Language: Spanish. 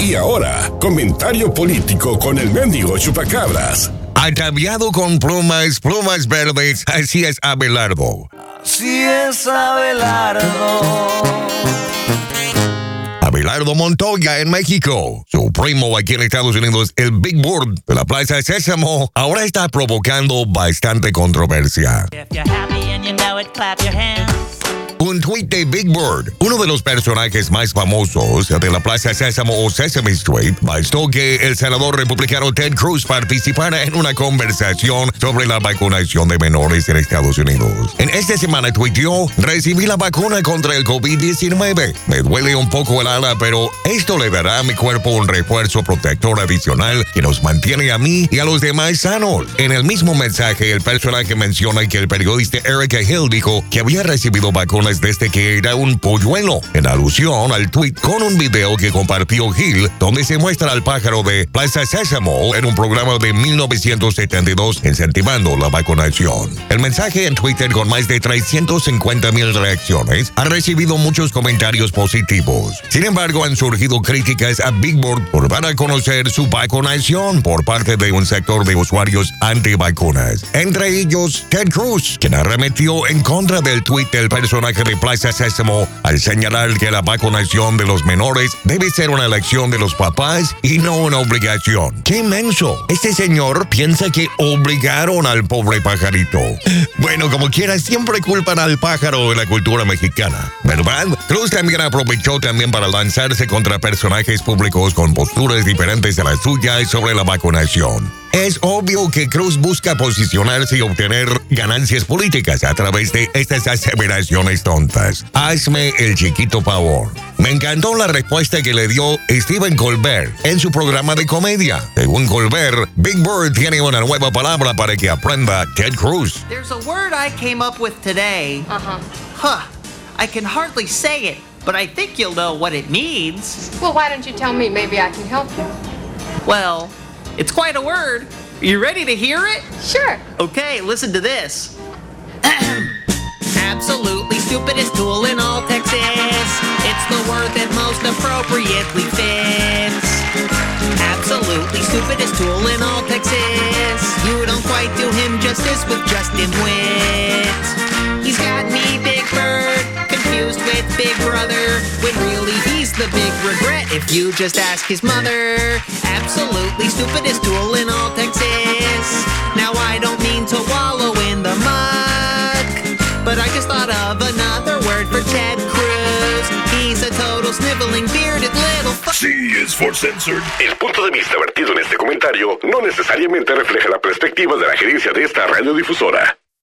Y ahora, comentario político con el mendigo chupacabras. Ataviado con plumas, plumas verdes, así es Abelardo. Así es Abelardo. Abelardo Montoya en México. Su primo aquí en Estados Unidos, el Big Bird de la Plaza Sésamo, ahora está provocando bastante controversia. If you're happy and you know it, clap your hands. Un tweet de Big Bird, uno de los personajes más famosos de la Plaza Sésamo o Sesame Street, bastó que el senador republicano Ted Cruz participara en una conversación sobre la vacunación de menores en Estados Unidos. En esta semana tuiteó, recibí la vacuna contra el COVID-19. Me duele un poco el ala, pero esto le dará a mi cuerpo un refuerzo protector adicional que nos mantiene a mí y a los demás sanos. En el mismo mensaje, el personaje menciona que el periodista Erica Hill dijo que había recibido vacunas desde que era un polluelo, en alusión al tweet con un video que compartió Hill, donde se muestra al pájaro de Plaza Sésamo en un programa de 1972 incentivando la vacunación. El mensaje en Twitter con más de 350 mil reacciones ha recibido muchos comentarios positivos. Sin embargo, han surgido críticas a Big Bird por dar a conocer su vacunación por parte de un sector de usuarios antivacunas. Entre ellos, Ted Cruz, quien arremetió en contra del tweet del personaje de Plaza Al señalar que la vacunación de los menores debe ser una elección de los papás y no una obligación. ¡Qué inmenso! Este señor piensa que obligaron al pobre pajarito. Bueno, como quiera, siempre culpan al pájaro en la cultura mexicana, ¿verdad? Cruz también aprovechó también para lanzarse contra personajes públicos con posturas diferentes a las suyas sobre la vacunación. Es obvio que Cruz busca posicionarse y obtener ganancias políticas a través de estas aseveraciones tontas. Hazme el chiquito favor. Me encantó la respuesta que le dio Stephen Colbert en su programa de comedia. Según Colbert, Big Bird tiene una nueva palabra para que aprenda Ted Cruz. There's a word I came up with today. Uh huh. Huh. I can hardly say it, but I think you'll know what it means. Well, why don't you tell me? Maybe I can help you. Well, it's quite a word. You ready to hear it? Sure. Okay, listen to this. Absolutely stupidest tool in all Texas. It's the word that most appropriately fits. Absolutely stupidest tool in all Texas. You don't quite do him justice with Justin Witt. He's got me, Big Bird, confused with Big Brother, when really he's the big regret if you just ask his mother. Absolutely stupidest tool in all Texas. Now I don't mean to wallow in the muck, but I just thought of another word for Ted Cruz. He's a total sniveling, bearded little. Sí, es for censored. El punto de vista vertido en este comentario no necesariamente refleja la perspectiva de la gerencia de esta radiodifusora.